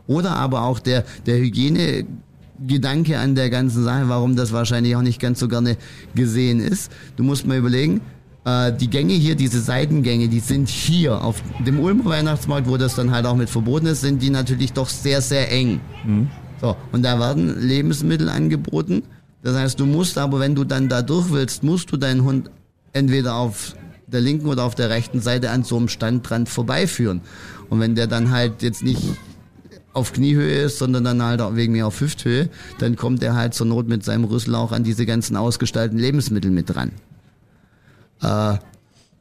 Oder aber auch der, der Hygienegedanke an der ganzen Sache, warum das wahrscheinlich auch nicht ganz so gerne gesehen ist. Du musst mal überlegen, äh, die Gänge hier, diese Seitengänge, die sind hier auf dem Ulmer Weihnachtsmarkt, wo das dann halt auch mit verboten ist, sind die natürlich doch sehr, sehr eng. Mhm. So, und da werden Lebensmittel angeboten. Das heißt, du musst aber, wenn du dann da durch willst, musst du deinen Hund entweder auf der linken oder auf der rechten Seite an so einem Standrand vorbeiführen. Und wenn der dann halt jetzt nicht auf Kniehöhe ist, sondern dann halt auch wegen mir auf Hüfthöhe, dann kommt er halt zur Not mit seinem Rüssel auch an diese ganzen ausgestalteten Lebensmittel mit dran. Äh,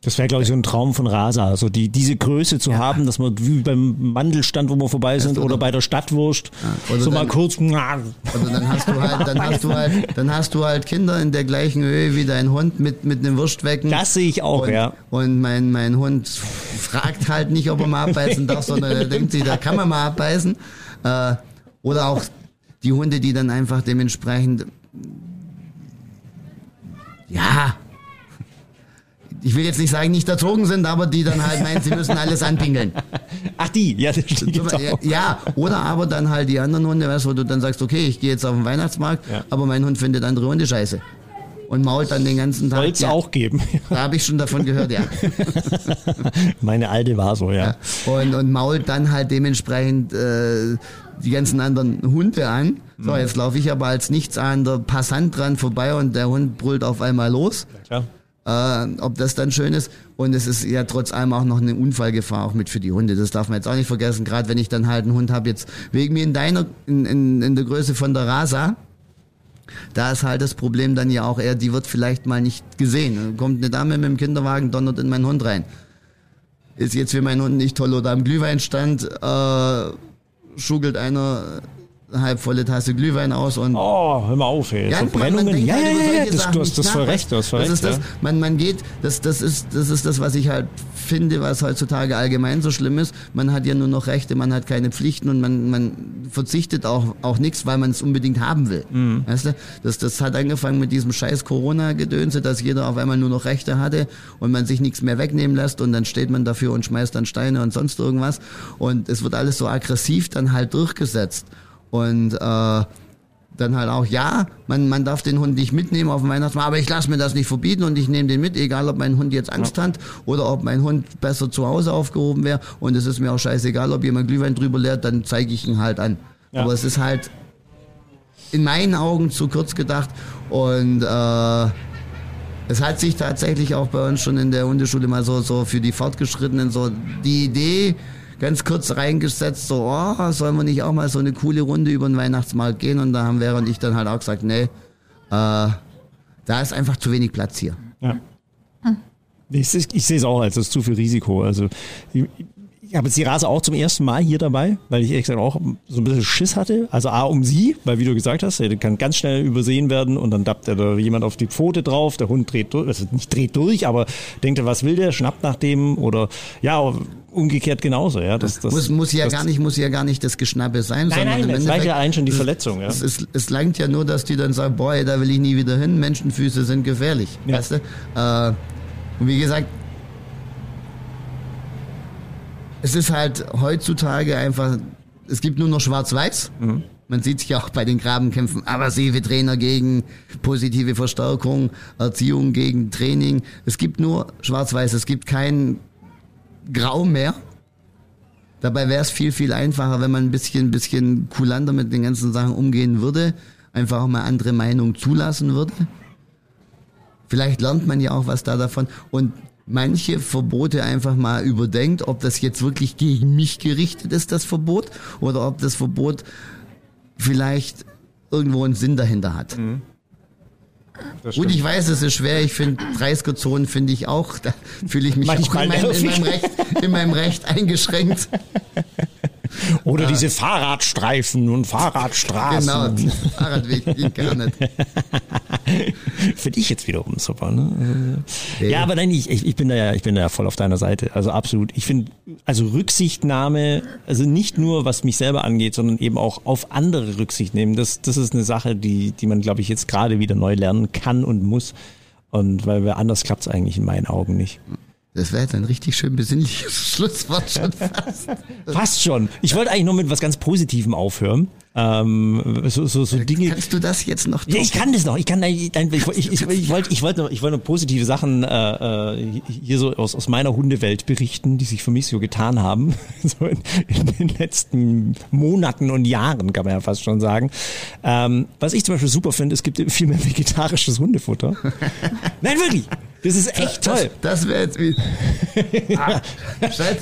das wäre, glaube ich, so ein Traum von Rasa, also die, diese Größe zu ja. haben, dass man wie beim Mandelstand, wo wir vorbei sind, oder bei der Stadtwurst, ja. so dann, mal kurz. Also dann hast du halt, dann hast du halt, dann hast du halt Kinder in der gleichen Höhe wie dein Hund mit, mit einem Wurstwecken. Das sehe ich auch, und, ja. Und mein, mein Hund fragt halt nicht, ob er mal abbeißen darf, sondern er denkt sich, da kann man mal abbeißen. Äh, oder auch die Hunde, die dann einfach dementsprechend, ja, ich will jetzt nicht sagen, nicht erzogen sind, aber die dann halt meinen, sie müssen alles anpingeln. Ach die, ja, das stimmt ja, ja, oder aber dann halt die anderen Hunde, weißt, wo du dann sagst, okay, ich gehe jetzt auf den Weihnachtsmarkt, ja. aber mein Hund findet andere Hunde scheiße. Und mault dann den ganzen Tag. Soll es ja, auch geben. Da habe ich schon davon gehört, ja. Meine alte war so, ja. Und, und mault dann halt dementsprechend äh, die ganzen anderen Hunde an. So, jetzt laufe ich aber als nichtsahnender Passant dran vorbei und der Hund brüllt auf einmal los. Ja, Äh, ob das dann schön ist. Und es ist ja trotz allem auch noch eine Unfallgefahr auch mit für die Hunde. Das darf man jetzt auch nicht vergessen. Gerade wenn ich dann halt einen Hund habe, jetzt wegen mir in deiner, in, in, in der Größe von der Rasa, da ist halt das Problem dann ja auch eher, die wird vielleicht mal nicht gesehen. Kommt eine Dame mit dem Kinderwagen, donnert in meinen Hund rein. Ist jetzt für meinen Hund nicht toll oder am Glühweinstand, äh, schugelt einer eine halb volle Tasse Glühwein aus und Oh, hör mal auf, ey. ja, man- man Verbrennungen. denkt Ja, halt ja, ja, das, Sachen du hast das voll recht, du hast voll das recht. ist das, ja. man, man geht, das, das ist, das ist das, was ich halt finde, was heutzutage allgemein so schlimm ist. Man hat ja nur noch Rechte, man hat keine Pflichten und man, man verzichtet auch, auch nichts, weil man es unbedingt haben will. Mhm. Weißt du? Das, das hat angefangen mit diesem scheiß Corona-Gedönse, dass jeder auf einmal nur noch Rechte hatte und man sich nichts mehr wegnehmen lässt und dann steht man dafür und schmeißt dann Steine und sonst irgendwas und es wird alles so aggressiv dann halt durchgesetzt. Und äh, dann halt auch, ja, man, man darf den Hund nicht mitnehmen auf den Weihnachtsmarkt, aber ich lasse mir das nicht verbieten und ich nehme den mit, egal ob mein Hund jetzt Angst hat oder ob mein Hund besser zu Hause aufgehoben wäre. Und es ist mir auch scheißegal, ob jemand Glühwein drüber leert, dann zeige ich ihn halt an. Ja. Aber es ist halt in meinen Augen zu kurz gedacht und äh, es hat sich tatsächlich auch bei uns schon in der Hundeschule mal so, so für die Fortgeschrittenen so die Idee ganz kurz reingesetzt, so, oh, sollen wir nicht auch mal so eine coole Runde über den Weihnachtsmarkt gehen? Und da haben Vera und ich dann halt auch gesagt, nee, äh, da ist einfach zu wenig Platz hier. Ja. Ich, ich, ich sehe es auch als das ist zu viel Risiko. Also ich, ich habe jetzt die Rase auch zum ersten Mal hier dabei, weil ich ehrlich gesagt auch so ein bisschen Schiss hatte. Also A um sie, weil wie du gesagt hast, der kann ganz schnell übersehen werden und dann dappt da jemand auf die Pfote drauf, der Hund dreht durch, also nicht dreht durch, aber denkt er, was will der, schnappt nach dem oder ja, umgekehrt genauso. Ja, das, das, muss, muss ja das, gar nicht, muss ja gar nicht das Geschnappe sein, Nein, sondern nein, im Endeffekt, ja allein schon die Verletzung. Ja. es, es, es langt ja nur, dass die dann sagen, boah, da will ich nie wieder hin, Menschenfüße sind gefährlich, Ja. weißt du? Äh, und wie gesagt, es ist halt heutzutage einfach, es gibt nur noch Schwarz-Weiß. Man sieht sich auch bei den Grabenkämpfen, aversive Trainer gegen positive Verstärkung, Erziehung gegen Training. Es gibt nur Schwarz-Weiß, es gibt kein Grau mehr. Dabei wäre es viel, viel einfacher, wenn man ein bisschen, bisschen kulanter mit den ganzen Sachen umgehen würde, einfach mal andere Meinungen zulassen würde. Vielleicht lernt man ja auch was da davon und manche Verbote einfach mal überdenkt, ob das jetzt wirklich gegen mich gerichtet ist, das Verbot, oder ob das Verbot vielleicht irgendwo einen Sinn dahinter hat. Das Gut, ich weiß, es ist schwer. Ich finde 30er-Zonen finde ich auch, da fühle ich mich Manchmal auch in meinem, in, meinem Recht, in meinem Recht eingeschränkt. Oder diese Fahrradstreifen und Fahrradstraßen. Genau, Fahrradweg ging gar nicht. Finde ich jetzt wiederum super. Ne? Ja, aber nein, ich, ich bin da ja, ich bin da ja voll auf deiner Seite. Also absolut. Ich finde, also Rücksichtnahme, also nicht nur was mich selber angeht, sondern eben auch auf andere Rücksicht nehmen. Das, das ist eine Sache, die, die man, glaube ich, jetzt gerade wieder neu lernen kann und muss. Und weil anders klappt es eigentlich in meinen Augen nicht. Das wäre jetzt ein richtig schön besinnliches Schlusswort schon fast. Fast schon. Ich wollte eigentlich nur mit was ganz Positivem aufhören. Ähm, so, so, so Dinge. Kannst du das jetzt noch Ja, ich kann das noch. Ich kann, ich, ich, ich, ich, ich wollte, ich wollte, ich wollte nur positive Sachen äh, äh, hier so aus, aus meiner Hundewelt berichten, die sich für mich so getan haben, so in, in den letzten Monaten und Jahren, kann man ja fast schon sagen. Ähm, was ich zum Beispiel super finde, es gibt viel mehr vegetarisches Hundefutter. Nein, wirklich. Das ist echt toll. Das, das wäre jetzt wie. Ah,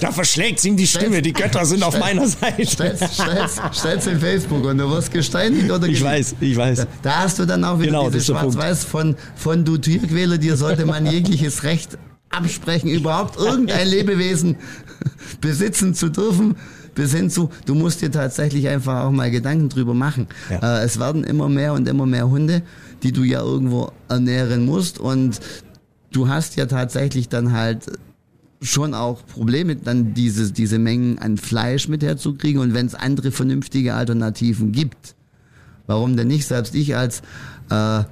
Da verschlägt ihm die Stimme. Die Götter sind auf meiner Seite. stell's, stell's, stell's in Facebook und du wirst gesteinigt oder Ich weiß, ich weiß. Da hast du dann auch wieder Genau, das diese ist der Punkt. Schwarz-Weiß von, von du Tierquäler, dir sollte man jegliches Recht absprechen, überhaupt irgendein Lebewesen besitzen zu dürfen. Bis hin zu, du musst dir tatsächlich einfach auch mal Gedanken drüber machen. Ja. Äh, es werden immer mehr und immer mehr Hunde, die du ja irgendwo ernähren musst und du hast ja tatsächlich dann halt schon auch Probleme, dann diese, diese Mengen an Fleisch mit herzukriegen und wenn es andere vernünftige Alternativen gibt, Warum denn nicht? Selbst ich als äh,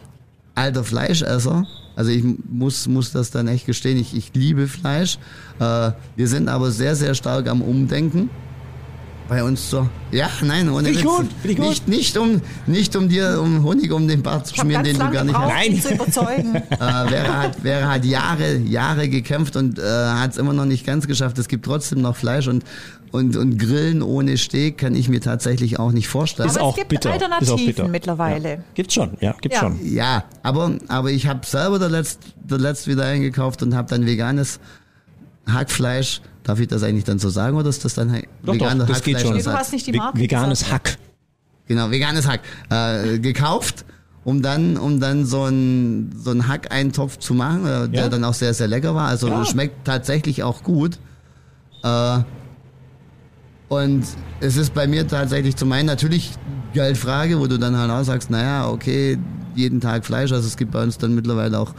alter Fleischesser, also ich muss, muss das dann echt gestehen, ich, ich liebe Fleisch. Äh, wir sind aber sehr, sehr stark am Umdenken. Bei uns so. Ja, nein, ohne ich gut, ich gut. Nicht, nicht, um, nicht um dir um Honig um den Bart zu Ich schmieren, ganz den du gar nicht hast. gebraucht, Nein. zu überzeugen. äh, Vera, hat, Vera hat Jahre, Jahre gekämpft und äh, hat es immer noch nicht ganz geschafft. Es gibt trotzdem noch Fleisch und, und, und Grillen ohne Steak kann ich mir tatsächlich auch nicht vorstellen. Aber es auch gibt bitter. Ist auch Alternativen bitter. mittlerweile. Ja. Gibt's schon, ja, gibt's Ja. schon. Ja, aber, aber ich habe selber der letzt, der letzt wieder eingekauft und habe dann veganes Hackfleisch. Darf ich das eigentlich dann so sagen oder ist das dann Doch, veganes doch, das geht schon. Du hast nicht die Marke Veganes gesagt. Hack. Genau, veganes Hack. Äh, gekauft, um dann, um dann so einen so einen Hackeintopf zu machen, äh, der Ja. dann auch sehr, sehr lecker war. Also Ja. schmeckt tatsächlich auch gut. Äh, und es ist bei mir tatsächlich zum einen natürlich Geldfrage, wo du dann halt auch sagst, naja, okay, jeden Tag Fleisch. Also es gibt bei uns dann mittlerweile auch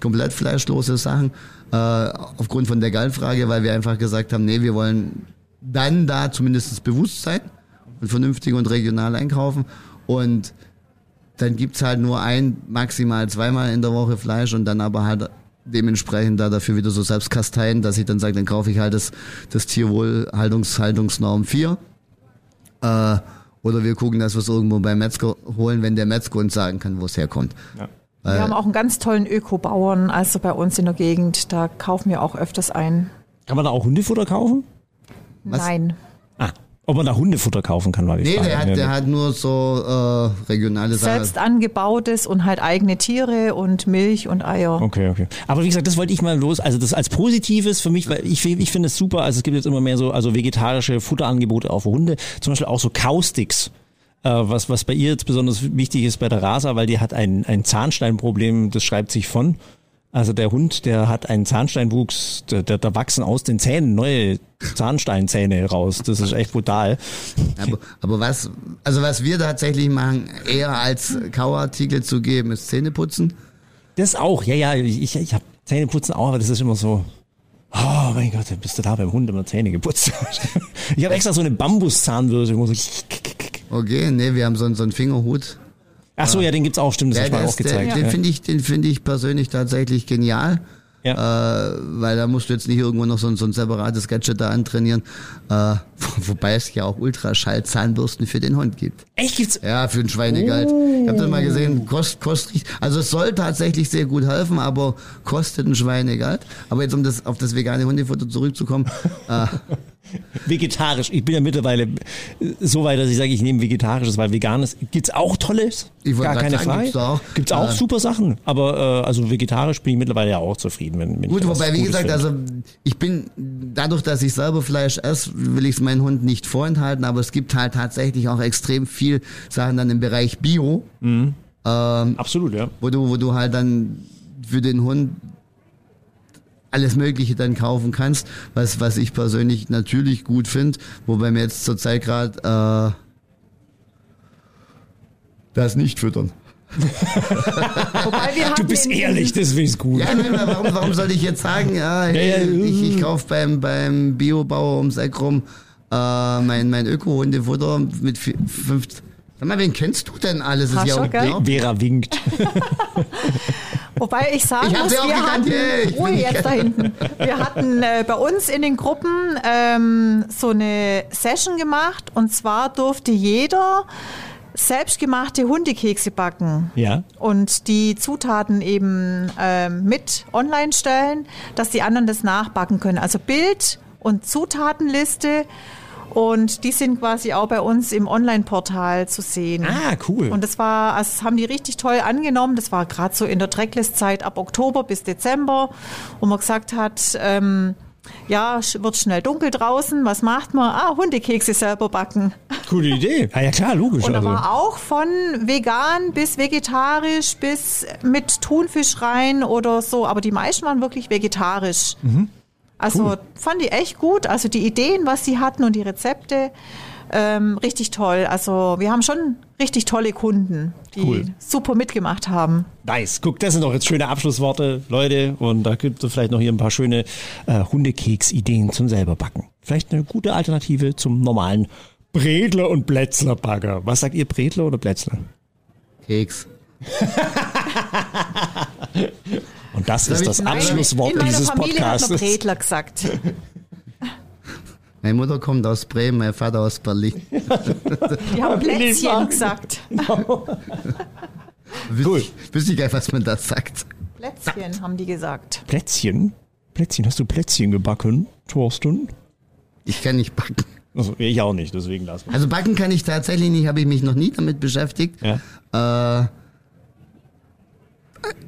komplett fleischlose Sachen. Äh, aufgrund von der Geldfrage, weil wir einfach gesagt haben, nee, wir wollen dann da zumindest bewusst sein und vernünftig und regional einkaufen. Und dann gibt's halt nur ein, maximal zweimal in der Woche Fleisch und dann aber halt dementsprechend da dafür wieder so selbst kasteien, dass ich dann sage, dann kaufe ich halt das, das Tierwohlhaltungshaltungsnorm 4. Äh, oder wir gucken, dass wir es irgendwo beim Metzger holen, wenn der Metzger uns sagen kann, wo es herkommt. Ja. Wir haben auch einen ganz tollen Öko-Bauern, also bei uns in der Gegend. Da kaufen wir auch öfters ein. Kann man da auch Hundefutter kaufen? Was? Nein. Ah, ob man da Hundefutter kaufen kann, war die Nee, Frage. der hat, der hat nur so äh, regionale Sachen. Selbst angebautes und halt eigene Tiere und Milch und Eier. Okay, okay. Aber wie gesagt, das wollte ich mal los. Also das als Positives für mich, weil ich, ich finde es super. Also es gibt jetzt immer mehr so also vegetarische Futterangebote auch für Hunde. Zum Beispiel auch so Kausticks. Äh, was, was bei ihr jetzt besonders wichtig ist bei der Rasa, weil die hat ein, ein Zahnsteinproblem, das schreibt sich von. Also der Hund, der hat einen Zahnsteinwuchs, da, da, wachsen aus den Zähnen neue Zahnsteinzähne raus. Das ist echt brutal. Aber, aber was, also was wir tatsächlich machen, eher als Kauartikel zu geben, ist Zähneputzen. Das auch, ja, ja, ich, ich, habe Zähneputzen auch, aber das ist immer so, oh mein Gott, bist du da beim Hund immer Zähne geputzt. ich habe extra so eine Bambuszahnbürste, wo so Okay, nee, wir haben so, einen- so einen Fingerhut. Ach so, ja, den gibt's auch, stimmt, das Ja, mal der auch ist- der, gezeigt. Den ja. finde ich, den finde ich persönlich tatsächlich genial. Ja. Äh, weil da musst du jetzt nicht irgendwo noch so, ein- so ein separates Gadget da antrainieren. Äh, wobei es ja auch Ultraschall-Zahnbürsten für den Hund gibt. Echt gibt's? Ja, für ein Schweinegeld. Ich habe das mal gesehen, kost, kostet, richtig- also es soll tatsächlich sehr gut helfen, aber kostet ein Schweinegeld. Aber jetzt um das auf das vegane Hundefutter zurückzukommen, äh, Vegetarisch. Ich bin ja mittlerweile so weit, dass ich sage, ich nehme vegetarisches, weil veganes gibt's auch tolles. Ich wollte Gar keine sagen, Frage. gibt's auch. Gibt's auch Äh, super Sachen. Aber äh, also vegetarisch bin ich mittlerweile ja auch zufrieden, wenn, wenn Gut, wobei, wie Gutes gesagt, finde. also ich bin, dadurch, dass ich selber Fleisch esse, will ich es meinen Hund nicht vorenthalten, aber es gibt halt tatsächlich auch extrem viel Sachen dann im Bereich Bio, ähm, Absolut, ja. wo du, wo du halt dann für den Hund alles Mögliche dann kaufen kannst, was, was ich persönlich natürlich gut finde, wobei mir jetzt zurzeit gerade äh, das nicht füttern. Wobei wir Du bist ehrlich, deswegen ist gut. Ja, nein, warum, warum soll ich jetzt sagen, ja, hey, ich, ich kaufe beim, beim Biobauer ums Eck rum äh, mein, mein Öko-Hundefutter mit vi- fünf. Sag mal, wen kennst du denn alles? Ist ja. Vera winkt. Wobei ich sagen Ich muss, wir hatten, bin Ruhe jetzt da hinten. Wir hatten äh, bei uns in den Gruppen ähm, so eine Session gemacht und zwar durfte jeder selbstgemachte Hundekekse backen. Ja. Und die Zutaten eben ähm, mit online stellen, dass die anderen das nachbacken können. Also Bild und Zutatenliste. Und die sind quasi auch bei uns im Online-Portal zu sehen. Ah, cool. Und das war, das haben die richtig toll angenommen. Das war gerade so in der Tracklist-Zeit ab Oktober bis Dezember, wo man gesagt hat, ähm, ja, wird schnell dunkel draußen. Was macht man? Ah, Hundekekse selber backen. Coole Idee. Ah, ja klar, logisch. Und da also. war auch von vegan bis vegetarisch bis mit Thunfisch rein oder so. Aber die meisten waren wirklich vegetarisch. Also. Cool. fand ich echt gut. Also die Ideen, was sie hatten und die Rezepte, ähm, richtig toll. Also wir haben schon richtig tolle Kunden, die Cool. super mitgemacht haben. Nice. Guck, das sind doch jetzt schöne Abschlussworte, Leute. Und da gibt es vielleicht noch hier ein paar schöne äh, Hundekeks-Ideen zum selber backen. Vielleicht eine gute Alternative zum normalen Bredler und Plätzler-Bagger. Was sagt ihr, Bredler oder Plätzler? Keks. Und das ist das Abschlusswort dieses Familie hat Podcasts. Bredler gesagt. Meine Mutter kommt aus Bremen, mein Vater aus Berlin. Die haben Plätzchen gesagt. Wüsste ich, wüsste ich gar nicht, was man da sagt. Plätzchen haben die gesagt. Plätzchen? Plätzchen, hast du Plätzchen gebacken, Thorsten? Ich kann nicht backen. Also, ich auch nicht, deswegen lassen wir. Also backen kann ich tatsächlich nicht, habe ich mich noch nie damit beschäftigt. Ja. Äh,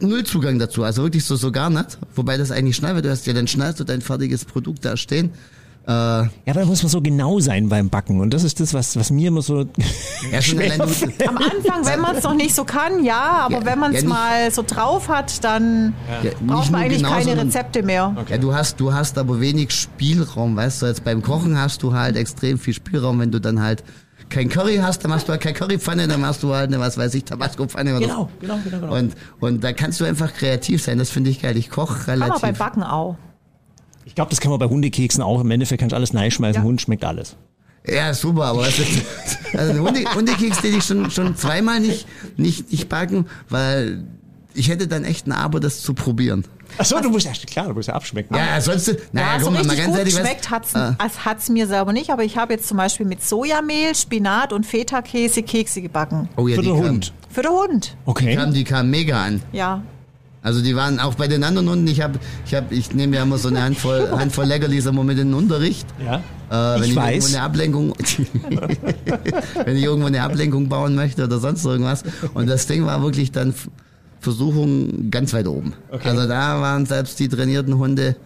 null Zugang dazu, also wirklich so, so gar nicht. Wobei das eigentlich schnell wird, du hast ja dann schnell so dein fertiges Produkt da stehen. Äh, Ja, aber da muss man so genau sein beim Backen. Und das ist das, was, was mir immer so ja, schon schwer du, fällt. Am Anfang, wenn man es noch nicht so kann, ja, aber Ja, wenn man es ja, mal so drauf hat, dann ja, braucht man eigentlich genau, keine sondern- Rezepte mehr. Ja, du hast, du hast aber wenig Spielraum, weißt du, jetzt beim Kochen hast du halt extrem viel Spielraum, wenn du dann halt kein Curry hast, dann machst du halt keine Currypfanne, dann machst du halt eine, was weiß ich, Tabasco-Pfanne oder Genau, genau, genau, genau. Und, und da kannst du einfach kreativ sein, das finde ich geil. Ich koche Kann man relativ. beim Backen auch. Ich glaube, das kann man bei Hundekeksen auch. Im Endeffekt kannst du alles reinschmeißen. Ja. Hund schmeckt alles. Ja, super, aber was ist, also einen Hunde, Hundekeks den ich schon, schon zweimal nicht, nicht, nicht backen, weil ich hätte dann echt ein Aber, das zu probieren. Achso, du musst ja, klar, du musst ja abschmecken. Ja, sonst, naja, ja, so guck mal, mal richtig ganz gut geschmeckt hat's, Ah. es hat's mir selber nicht, aber ich habe jetzt zum Beispiel mit Sojamehl, Spinat und Feta-Käse Kekse gebacken. Oh ja, Für die den kamen, Hund. Für den Hund, die Okay. kamen, die kamen mega an. ja. Also die waren auch bei den anderen Hunden. Ich habe, ich habe, ich nehme ja immer so eine Handvoll, Handvoll Leckerlis immer mit in den Unterricht. Ja. Äh, wenn Ich ich, weiß. irgendwo eine Ablenkung, wenn ich irgendwo eine Ablenkung bauen möchte oder sonst irgendwas. Und das Ding war wirklich dann Versuchung ganz weit oben. Okay. Also da waren selbst die trainierten Hunde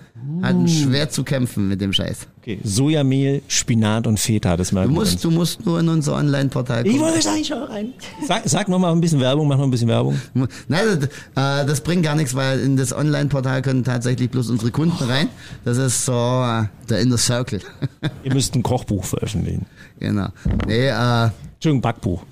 hatten schwer zu kämpfen mit dem Scheiß. okay. Sojamel, Spinat und Feta, das Du merken wir musst, uns. du musst nur in unser Online-Portal Ich kommen. wollte sagen, schau rein. Sag, sag noch mal ein bisschen Werbung, mach noch ein bisschen Werbung. Nein, das, äh, das bringt gar nichts, weil in das Online-Portal können tatsächlich bloß unsere Kunden rein. Das ist so äh, der Inner Circle. Ihr müsst ein Kochbuch veröffentlichen. genau. Nee, äh, Entschuldigung, Backbuch.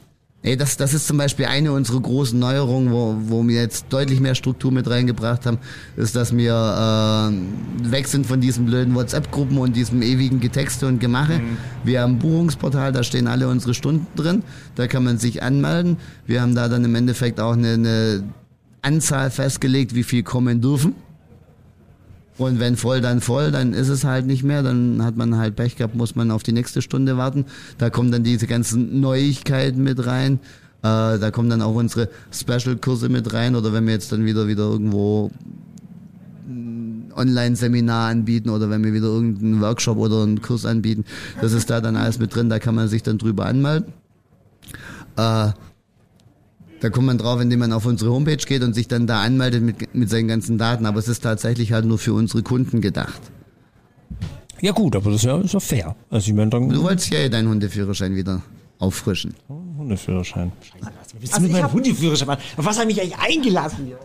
Nee, das, das ist zum Beispiel eine unserer großen Neuerungen, wo, wo wir jetzt deutlich mehr Struktur mit reingebracht haben, ist, dass wir äh, weg sind von diesen blöden WhatsApp-Gruppen und diesem ewigen Getexte und Gemache. Wir haben ein Buchungsportal, da stehen alle unsere Stunden drin, da kann man sich anmelden. Wir haben da dann im Endeffekt auch eine, eine Anzahl festgelegt, wie viel kommen dürfen. Und wenn voll, dann voll, dann ist es halt nicht mehr, dann hat man halt Pech gehabt, muss man auf die nächste Stunde warten. Da kommen dann diese ganzen Neuigkeiten mit rein. Äh, da kommen dann auch unsere Special-Kurse mit rein oder wenn wir jetzt dann wieder wieder irgendwo ein Online-Seminar anbieten oder wenn wir wieder irgendeinen Workshop oder einen Kurs anbieten, das ist da dann alles mit drin, da kann man sich dann drüber anmelden. Äh, da kommt man drauf, indem man auf unsere Homepage geht und sich dann da anmeldet mit, mit seinen ganzen Daten. Aber es ist tatsächlich halt nur für unsere Kunden gedacht. Ja gut, aber das ist ja, ist ja fair. Also ich meine, dann Du wolltest ja deinen Hundeführerschein wieder auffrischen. Hundeführerschein. Scheiße, willst du Also mit meinem Hundeführerschein machen? Auf was habe ich mich eigentlich eingelassen hier?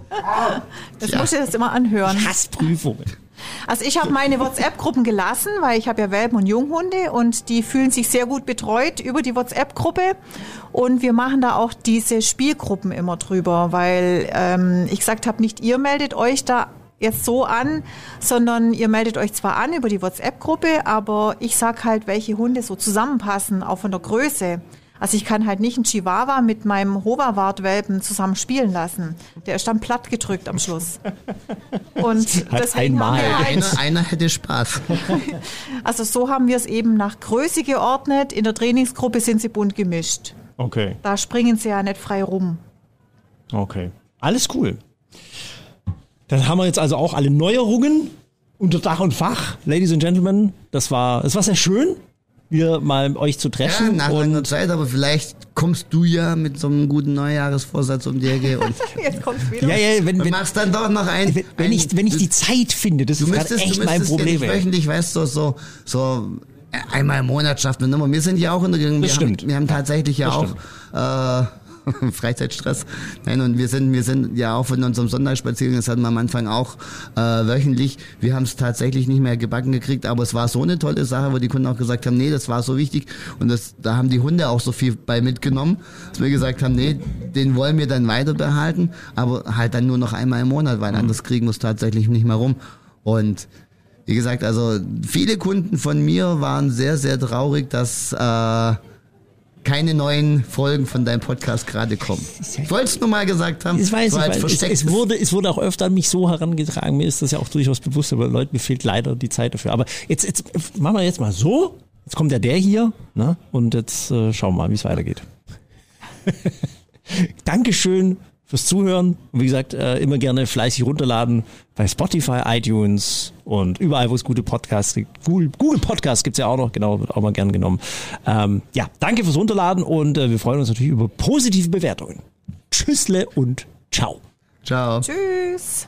Das muss ich jetzt immer anhören. Hassprüfungen. Also ich habe meine WhatsApp-Gruppen gelassen, weil ich habe ja Welpen und Junghunde und die fühlen sich sehr gut betreut über die WhatsApp-Gruppe. Und wir machen da auch diese Spielgruppen immer drüber, weil ähm, ich gesagt habe, nicht ihr meldet euch da jetzt so an, sondern ihr meldet euch zwar an über die WhatsApp-Gruppe, aber ich sag halt, welche Hunde so zusammenpassen, auch von der Größe. Also ich kann halt nicht einen Chihuahua mit meinem Hoverwart-Welpen zusammen spielen lassen. Der ist dann platt gedrückt am Schluss. Und Halt einmal. Einer, einer hätte Spaß. also so haben wir es eben nach Größe geordnet. In der Trainingsgruppe sind sie bunt gemischt. Okay, Da springen sie ja nicht frei rum. okay. Alles cool. Dann haben wir jetzt also auch alle Neuerungen unter Dach und Fach. Ladies and Gentlemen, das war, es war sehr schön, wieder mal euch zu Ja, treffen. nach und langer Zeit, aber vielleicht kommst du ja mit so einem guten Neujahresvorsatz um die Ecke und Jetzt kommt's wieder. ja, ja, wenn, du wenn, machst dann doch noch ein. wenn, wenn, ein, ich, wenn ich du- die Zeit finde, das Du ist gerade müsstest, echt du mein müsstest ja Problem. nicht ey. wöchentlich, weißt du, so, so einmal im Monat schafft man immer. Wir sind ja auch in der wir Das haben, stimmt. wir haben tatsächlich ja Das auch äh, Freizeitstress. Nein, und wir sind, wir sind ja auch von unserem Sonntagsspaziergang, das hatten wir am Anfang auch äh, wöchentlich. Wir haben es tatsächlich nicht mehr gebacken gekriegt, aber es war so eine tolle Sache, wo die Kunden auch gesagt haben, nee, das war so wichtig. Und das, da haben die Hunde auch so viel bei mitgenommen, dass wir gesagt haben, nee, den wollen wir dann weiter behalten, aber halt dann nur noch einmal im Monat, weil anders kriegen wir es tatsächlich nicht mehr rum. Und wie gesagt, also viele Kunden von mir waren sehr, sehr traurig, dass äh, keine neuen Folgen von deinem Podcast gerade kommen. Ich wollte es nur mal gesagt haben. Ich weiß, so ich weiß. Es, es, wurde, es wurde auch öfter an mich so herangetragen. Mir ist das ja auch durchaus bewusst, aber Leute, mir fehlt leider die Zeit dafür. Aber jetzt, jetzt machen wir jetzt mal so. Jetzt kommt ja der hier, ne? Und jetzt äh, schauen wir mal, wie es weitergeht. Dankeschön fürs Zuhören. Und wie gesagt, äh, immer gerne fleißig runterladen bei Spotify, iTunes und überall, wo es gute Podcasts gibt. Google, Google Podcasts gibt's ja auch noch, genau, wird auch mal gern genommen. Ähm, ja, danke fürs Runterladen und äh, wir freuen uns natürlich über positive Bewertungen. Tschüssle und ciao. Ciao. Tschüss.